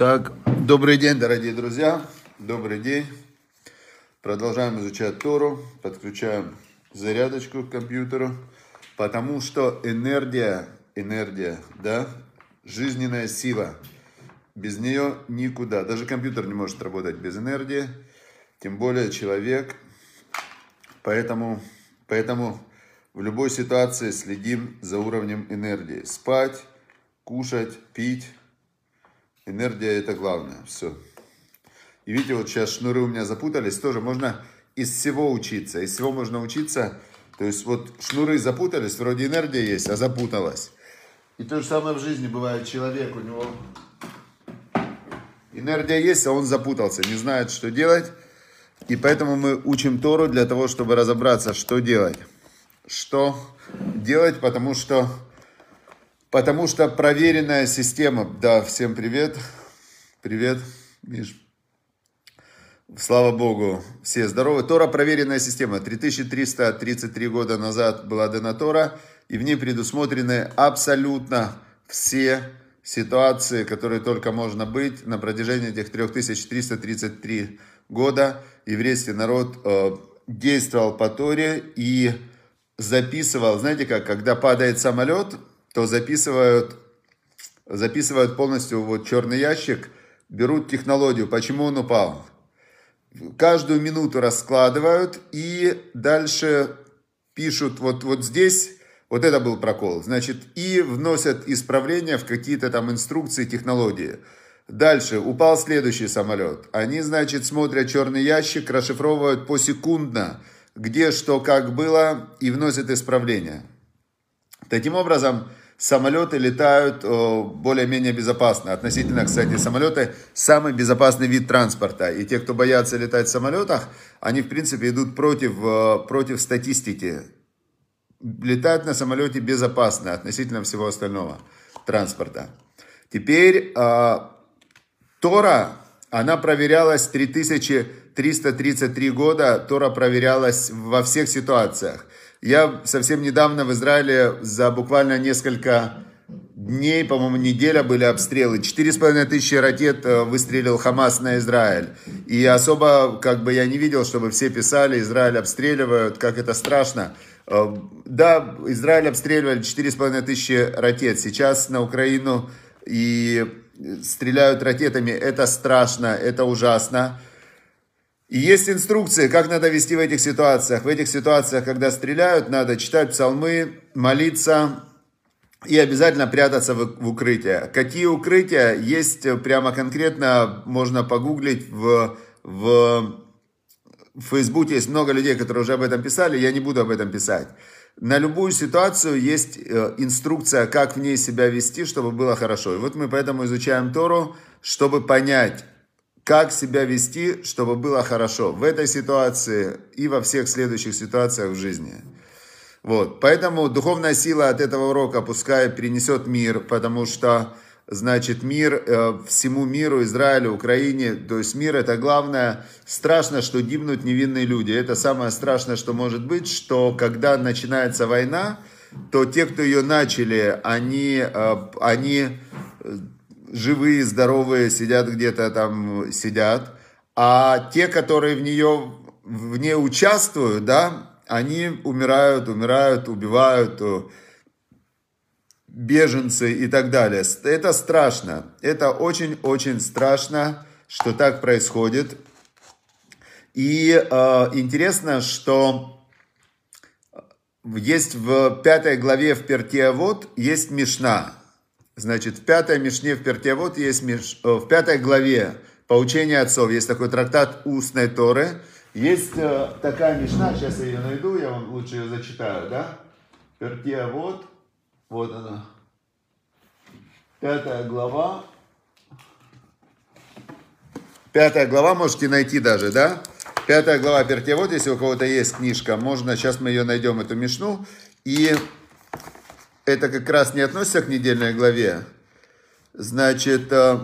Так, добрый день, дорогие друзья. Добрый день. Продолжаем изучать Тору. Подключаем зарядочку к компьютеру. Потому что энергия, энергия, да, жизненная сила. Без нее никуда. Даже компьютер не может работать без энергии. Тем более человек. Поэтому, поэтому в любой ситуации следим за уровнем энергии. Спать, кушать, пить. Энергия это главное. Все. И видите, вот сейчас шнуры у меня запутались. Тоже можно из всего учиться. Из всего можно учиться. То есть вот шнуры запутались, вроде энергия есть, а запуталась. И то же самое в жизни бывает. Человек, у него энергия есть, а он запутался, не знает, что делать. И поэтому мы учим Тору для того, чтобы разобраться, что делать. Что делать, потому что, потому что проверенная система. Да, всем привет. Привет, Миш. Слава Богу, все здоровы. Тора проверенная система. 3333 года назад была дана Тора, и в ней предусмотрены абсолютно все ситуации, которые только можно быть на протяжении этих 3333 года. Еврейский народ э, действовал по Торе и записывал, знаете как, когда падает самолет, то записывают, записывают полностью вот черный ящик, берут технологию, почему он упал каждую минуту раскладывают и дальше пишут вот, вот здесь, вот это был прокол, значит, и вносят исправления в какие-то там инструкции, технологии. Дальше, упал следующий самолет. Они, значит, смотрят черный ящик, расшифровывают посекундно, где что как было, и вносят исправления. Таким образом, самолеты летают более-менее безопасно. Относительно, кстати, самолеты самый безопасный вид транспорта. И те, кто боятся летать в самолетах, они, в принципе, идут против, против статистики. Летать на самолете безопасно относительно всего остального транспорта. Теперь Тора, она проверялась 3333 года, Тора проверялась во всех ситуациях. Я совсем недавно в Израиле за буквально несколько дней, по-моему, неделя были обстрелы. Четыре с половиной тысячи ракет э, выстрелил Хамас на Израиль. И особо, как бы я не видел, чтобы все писали, Израиль обстреливают, как это страшно. Э, да, Израиль обстреливали четыре с половиной тысячи ракет. Сейчас на Украину и стреляют ракетами. Это страшно, это ужасно. И есть инструкции, как надо вести в этих ситуациях. В этих ситуациях, когда стреляют, надо читать псалмы, молиться и обязательно прятаться в, укрытие. Какие укрытия есть прямо конкретно, можно погуглить в, в, в Фейсбуке. Есть много людей, которые уже об этом писали, я не буду об этом писать. На любую ситуацию есть э, инструкция, как в ней себя вести, чтобы было хорошо. И вот мы поэтому изучаем Тору, чтобы понять, как себя вести, чтобы было хорошо в этой ситуации и во всех следующих ситуациях в жизни. Вот. Поэтому духовная сила от этого урока пускай принесет мир, потому что, значит, мир э, всему миру, Израилю, Украине, то есть мир это главное. Страшно, что гибнут невинные люди. Это самое страшное, что может быть, что когда начинается война, то те, кто ее начали, они, э, они живые, здоровые, сидят где-то там, сидят. А те, которые в нее, в ней участвуют, да, они умирают, умирают, убивают, беженцы и так далее. Это страшно. Это очень-очень страшно, что так происходит. И э, интересно, что есть в пятой главе в Пертиавод есть Мишна. Значит, в пятой Мишне в Пертиавод есть, Миш... в пятой главе Поучение отцов, есть такой трактат устной Торы. Есть э, такая Мишна, сейчас я ее найду, я вам лучше ее зачитаю, да? Пертиавод, вот она. Пятая глава. Пятая глава можете найти даже, да? Пятая глава Пертиавод, если у кого-то есть книжка, можно, сейчас мы ее найдем, эту Мишну. И это как раз не относится к недельной главе. Значит, э,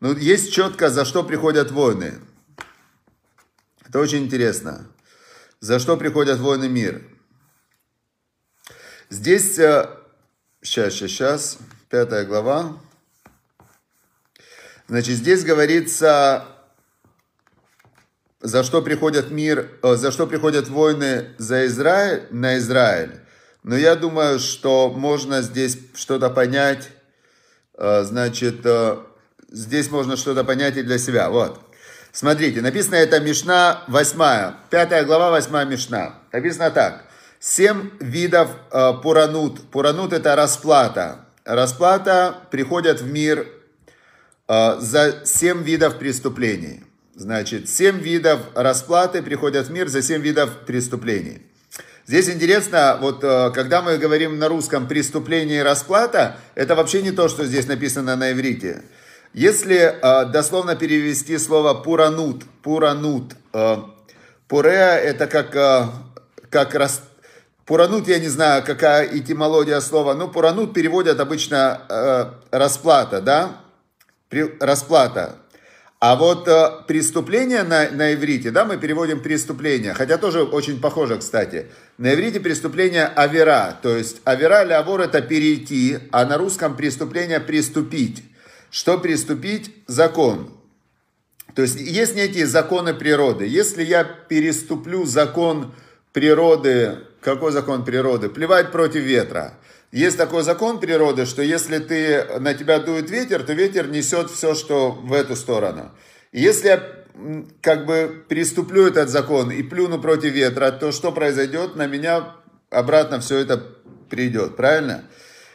ну, есть четко, за что приходят войны. Это очень интересно. За что приходят войны мир. Здесь, сейчас, сейчас, сейчас, пятая глава. Значит, здесь говорится, за что приходят мир, э, за что приходят войны за Израиль, на Израиль. Но я думаю, что можно здесь что-то понять, э, значит, э, здесь можно что-то понять и для себя. Вот. Смотрите, написано это Мишна 8, 5 глава 8 Мишна. Написано так. Семь видов э, пуранут. Пуранут это расплата. Расплата приходят в мир э, за семь видов преступлений. Значит, семь видов расплаты приходят в мир за семь видов преступлений. Здесь интересно, вот э, когда мы говорим на русском преступление и расплата, это вообще не то, что здесь написано на иврите. Если э, дословно перевести слово пуранут, пуранут, э, пуреа это как, как рас... Пуранут, я не знаю, какая этимология слова, но пуранут переводят обычно расплата, да? расплата. А вот э, преступление на, на иврите, да, мы переводим преступление, хотя тоже очень похоже, кстати. На иврите преступление авера, то есть авера или авор это перейти, а на русском преступление приступить. Что приступить? Закон. То есть есть некие законы природы. Если я переступлю закон природы, какой закон природы? Плевать против ветра. Есть такой закон природы, что если ты, на тебя дует ветер, то ветер несет все, что в эту сторону. Если я как бы приступлю этот закон и плюну против ветра, то что произойдет? На меня обратно все это придет, правильно?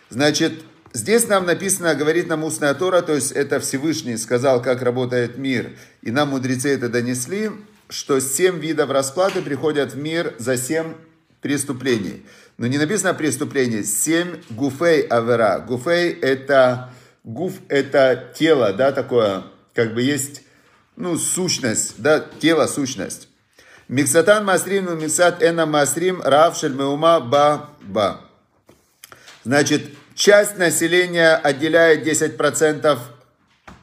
Значит, здесь нам написано, говорит нам устная Тора, то есть это Всевышний сказал, как работает мир, и нам мудрецы это донесли, что семь видов расплаты приходят в мир за семь преступлений. Но не написано преступление. Семь гуфей авера. Гуфей это, гуф это тело, да, такое, как бы есть, ну, сущность, да, тело, сущность. Миксатан масрим, ну, миксат эна масрим, рав шельмеума ба ба. Значит, часть населения отделяет 10%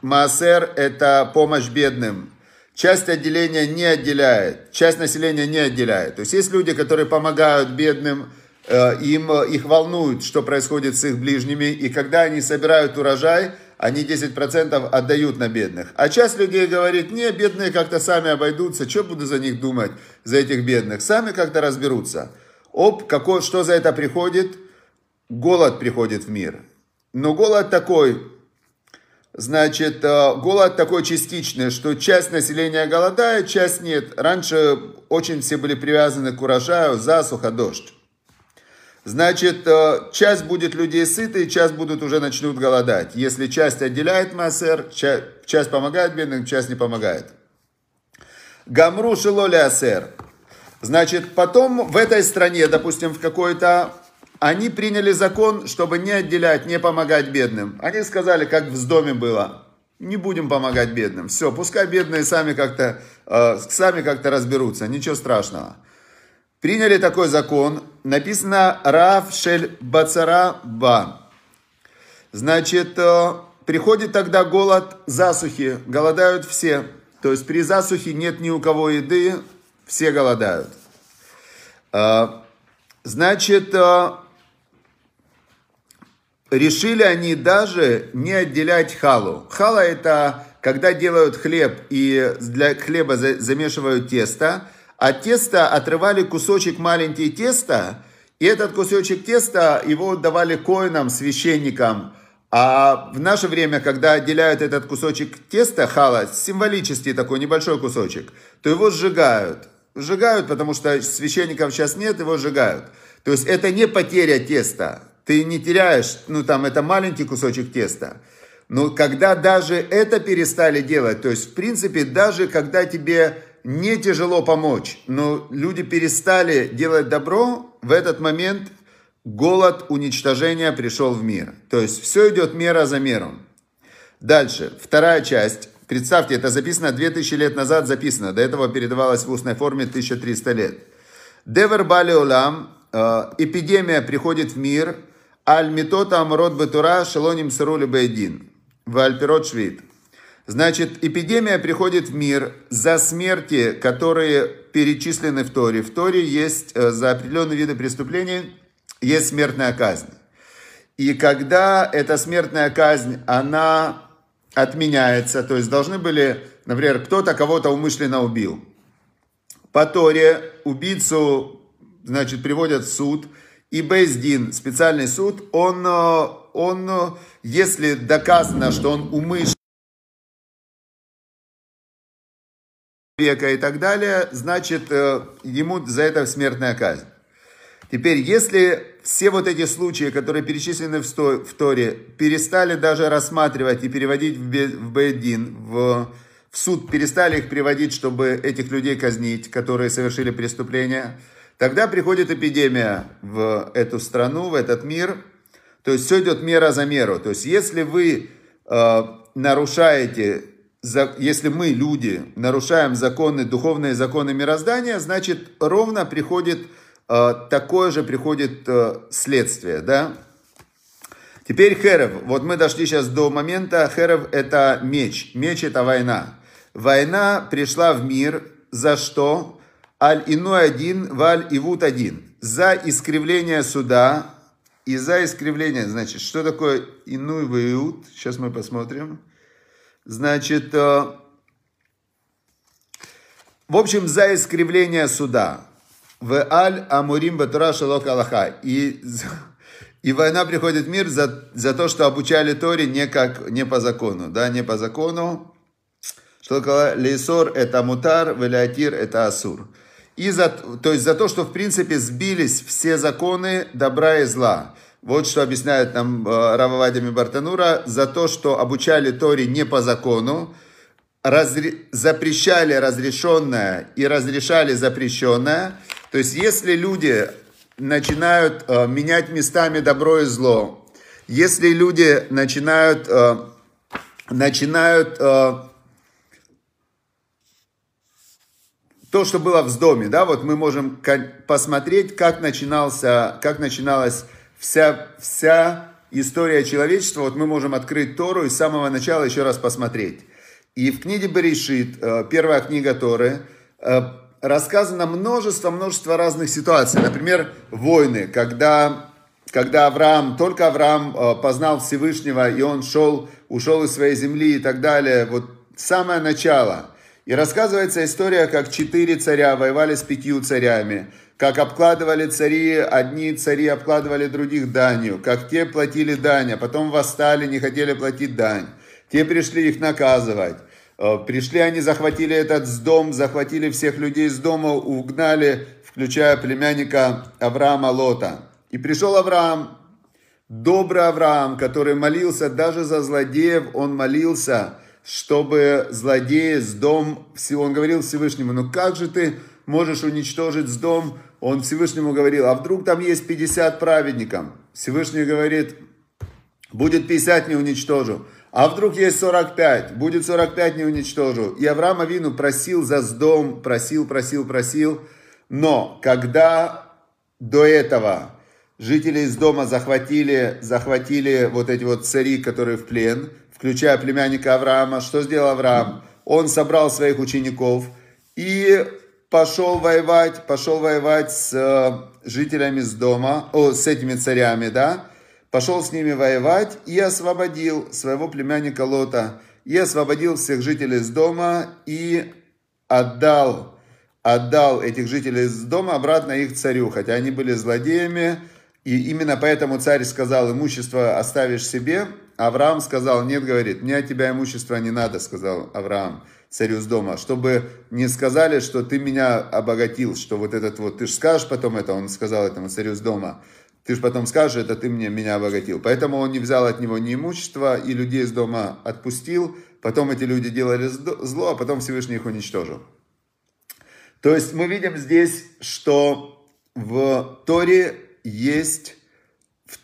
Маасер – это помощь бедным. Часть отделения не отделяет, часть населения не отделяет. То есть есть люди, которые помогают бедным, им, э, их волнует, что происходит с их ближними, и когда они собирают урожай, они 10% отдают на бедных. А часть людей говорит, не, бедные как-то сами обойдутся, что буду за них думать, за этих бедных, сами как-то разберутся. Оп, какой, что за это приходит? Голод приходит в мир. Но голод такой, значит, э, голод такой частичный, что часть населения голодает, часть нет. Раньше очень все были привязаны к урожаю, засуха, дождь. Значит, э, часть будет людей сытой, часть будут уже начнут голодать. Если часть отделяет массер, часть помогает бедным, часть не помогает. Гамру шилоли асер. Значит, потом в этой стране, допустим, в какой-то, они приняли закон, чтобы не отделять, не помогать бедным. Они сказали, как в доме было, не будем помогать бедным. Все, пускай бедные сами как-то, э, сами как-то разберутся, ничего страшного приняли такой закон, написано Рав Шель Бацара Ба. Значит, э, приходит тогда голод засухи, голодают все. То есть при засухе нет ни у кого еды, все голодают. Э, значит, э, решили они даже не отделять халу. Хала это когда делают хлеб и для хлеба замешивают тесто – от теста отрывали кусочек маленький теста, и этот кусочек теста его давали коинам, священникам. А в наше время, когда отделяют этот кусочек теста, хала, символический такой небольшой кусочек, то его сжигают. Сжигают, потому что священников сейчас нет, его сжигают. То есть это не потеря теста. Ты не теряешь, ну там это маленький кусочек теста. Но когда даже это перестали делать, то есть в принципе даже когда тебе не тяжело помочь, но люди перестали делать добро, в этот момент голод уничтожения пришел в мир. То есть все идет мера за мером. Дальше, вторая часть. Представьте, это записано 2000 лет назад, записано. До этого передавалось в устной форме 1300 лет. Девер бали улам, э, эпидемия приходит в мир, аль митота амрот бетура шелоним сырули бейдин. В альпирот швид. Значит, эпидемия приходит в мир за смерти, которые перечислены в Торе. В Торе есть э, за определенные виды преступлений есть смертная казнь. И когда эта смертная казнь, она отменяется. То есть должны были, например, кто-то кого-то умышленно убил. По Торе убийцу, значит, приводят в суд. И Бейздин, специальный суд, он, э, он, э, если доказано, что он умышленно века и так далее, значит, э, ему за это смертная казнь. Теперь, если все вот эти случаи, которые перечислены в Торе, перестали даже рассматривать и переводить в Бейдин, в, в суд, перестали их приводить, чтобы этих людей казнить, которые совершили преступления, тогда приходит эпидемия в эту страну, в этот мир. То есть все идет мера за меру. То есть если вы э, нарушаете если мы, люди, нарушаем законы, духовные законы мироздания, значит, ровно приходит э, такое же приходит э, следствие, да? Теперь херев. Вот мы дошли сейчас до момента. Херев это меч. Меч это война. Война пришла в мир за что? Аль ину один, валь ивут один. За искривление суда и за искривление. Значит, что такое ину и виут? Сейчас мы посмотрим. Значит, э, в общем, за искривление суда. В аль амурим батура шалок аллаха. И, и война приходит в мир за, за то, что обучали Торе не, как, не по закону. Да, не по закону. Что лейсор это мутар, велиатир это асур. И за, то есть за то, что в принципе сбились все законы добра и зла. Вот что объясняет нам э, Рававадями Бартанура, за то, что обучали Торе не по закону, разре... запрещали разрешенное и разрешали запрещенное. То есть, если люди начинают э, менять местами добро и зло, если люди начинают, э, начинают э, то, что было в доме, да, вот мы можем посмотреть, как начинался, как начиналась вся, вся история человечества, вот мы можем открыть Тору и с самого начала еще раз посмотреть. И в книге Берешит, э, первая книга Торы, э, рассказано множество-множество разных ситуаций. Например, войны, когда, когда Авраам, только Авраам э, познал Всевышнего, и он шел, ушел из своей земли и так далее. Вот самое начало. И рассказывается история, как четыре царя воевали с пятью царями как обкладывали цари, одни цари обкладывали других данью, как те платили дань, а потом восстали, не хотели платить дань. Те пришли их наказывать. Э, пришли они, захватили этот дом, захватили всех людей из дома, угнали, включая племянника Авраама Лота. И пришел Авраам, добрый Авраам, который молился даже за злодеев, он молился, чтобы злодеи с дом, он говорил Всевышнему, ну как же ты можешь уничтожить с дом он Всевышнему говорил, а вдруг там есть 50 праведников? Всевышний говорит, будет 50, не уничтожу. А вдруг есть 45, будет 45, не уничтожу. И Авраам Авину просил за сдом, просил, просил, просил. Но когда до этого жители из дома захватили, захватили вот эти вот цари, которые в плен, включая племянника Авраама, что сделал Авраам? Он собрал своих учеников и пошел воевать, пошел воевать с э, жителями с дома, о, с этими царями, да, пошел с ними воевать и освободил своего племянника Лота, и освободил всех жителей с дома и отдал, отдал этих жителей с дома обратно их царю, хотя они были злодеями, и именно поэтому царь сказал, имущество оставишь себе. Авраам сказал, нет, говорит, мне от тебя имущество не надо, сказал Авраам царю с дома, чтобы не сказали, что ты меня обогатил, что вот этот вот, ты же скажешь потом это, он сказал этому царю с дома, ты же потом скажешь, это ты мне, меня обогатил. Поэтому он не взял от него ни имущества, и людей из дома отпустил, потом эти люди делали зло, а потом Всевышний их уничтожил. То есть мы видим здесь, что в Торе есть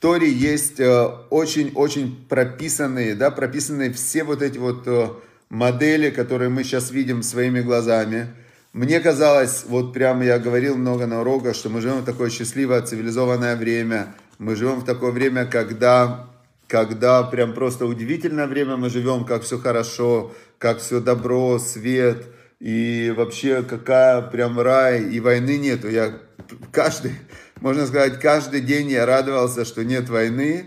Торе есть очень-очень э, прописанные, да, прописанные все вот эти вот э, модели, которые мы сейчас видим своими глазами. Мне казалось, вот прямо я говорил много на уроках, что мы живем в такое счастливое, цивилизованное время. Мы живем в такое время, когда, когда прям просто удивительное время мы живем, как все хорошо, как все добро, свет. И вообще, какая прям рай, и войны нету. Я каждый, можно сказать, каждый день я радовался, что нет войны.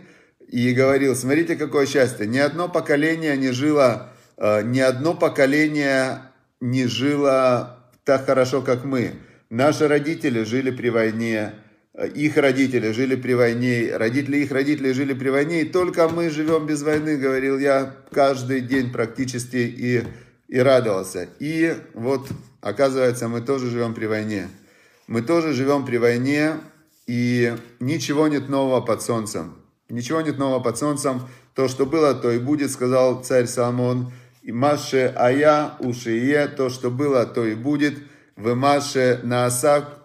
и говорил, смотрите, какое счастье, ни одно поколение не жило, э, ни одно поколение не жило так хорошо, как мы. Наши родители жили при войне, э, их родители жили при войне, родители их родителей жили при войне, и только мы живем без войны, говорил я каждый день практически и, и радовался. И вот, оказывается, мы тоже живем при войне. Мы тоже живем при войне, и ничего нет нового под солнцем. Ничего нет нового под солнцем. То, что было, то и будет, сказал царь Соломон. И Маше Ая Ушие, то, что было, то и будет. В Маше Наасак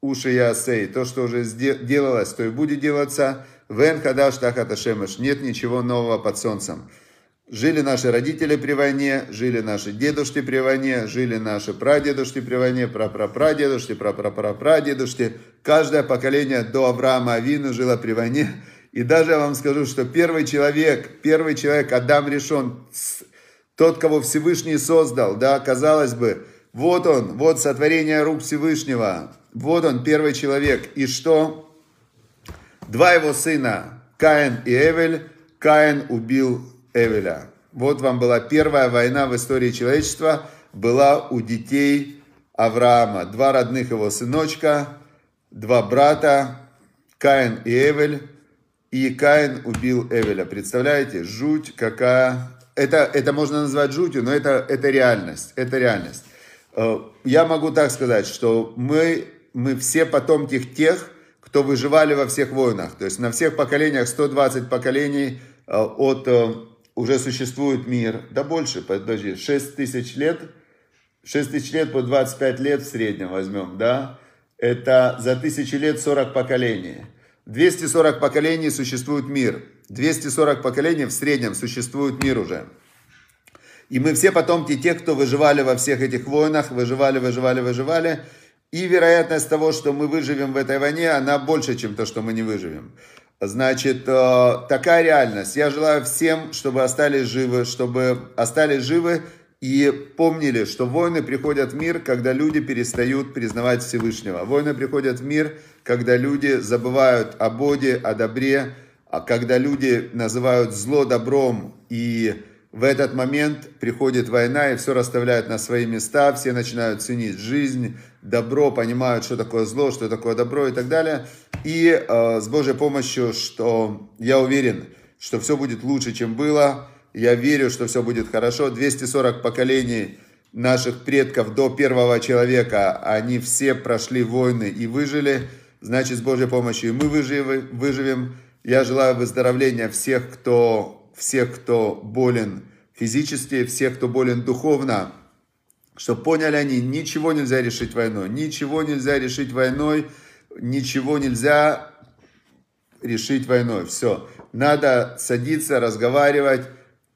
Ушиясей, то, что уже делалось, то и будет делаться. Вен Хадаш Тахаташемеш, нет ничего нового под солнцем. Жили наши родители при войне, жили наши дедушки при войне, жили наши прадедушки при войне, прапрапрадедушки, прапрапрапрадедушки. Каждое поколение до Авраама Авину жило при войне. И даже я вам скажу, что первый человек, первый человек, Адам решен, тот, кого Всевышний создал, да, казалось бы, вот он, вот сотворение рук Всевышнего, вот он, первый человек. И что? Два его сына, Каин и Эвель, Каин убил Эвеля. Вот вам была первая война в истории человечества, была у детей Авраама. Два родных его сыночка, два брата, Каин и Эвель. И Каин убил Эвеля. Представляете, жуть какая. Это, это можно назвать жутью, но это, это реальность. Это реальность. Э, я могу так сказать, что мы, мы все потомки тех, кто выживали во всех войнах. То есть на всех поколениях, 120 поколений э, от э, уже существует мир, да больше, подожди, 6 тысяч лет, 6 тысяч лет по 25 лет в среднем возьмем, да, это за тысячи лет 40 поколений. 240 поколений существует мир, 240 поколений в среднем существует мир уже. И мы все потомки тех, кто выживали во всех этих войнах, выживали, выживали, выживали. И вероятность того, что мы выживем в этой войне, она больше, чем то, что мы не выживем. Значит, э, такая реальность. Я желаю всем, чтобы остались живы, чтобы остались живы и помнили, что войны приходят в мир, когда люди перестают признавать Всевышнего. Войны приходят в мир, когда люди забывают о Боге, о добре, а когда люди называют зло добром и в этот момент приходит война и все расставляют на свои места, все начинают ценить жизнь, добро, понимают, что такое зло, что такое добро и так далее. И э, с Божьей помощью, что я уверен, что все будет лучше, чем было. Я верю, что все будет хорошо. 240 поколений наших предков до первого человека, они все прошли войны и выжили. Значит, с Божьей помощью мы выживем. выживем. Я желаю выздоровления всех, кто всех, кто болен физически, всех, кто болен духовно, чтобы поняли они, ничего нельзя решить войной, ничего нельзя решить войной, ничего нельзя решить войной. Все, надо садиться, разговаривать,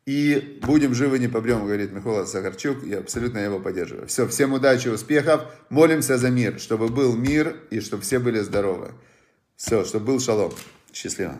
и будем живы, не побрем, говорит Михаил Сахарчук, я абсолютно его поддерживаю. Все, всем удачи, успехов, молимся за мир, чтобы был мир и чтобы все были здоровы. Все, чтобы был шалом. Счастливо.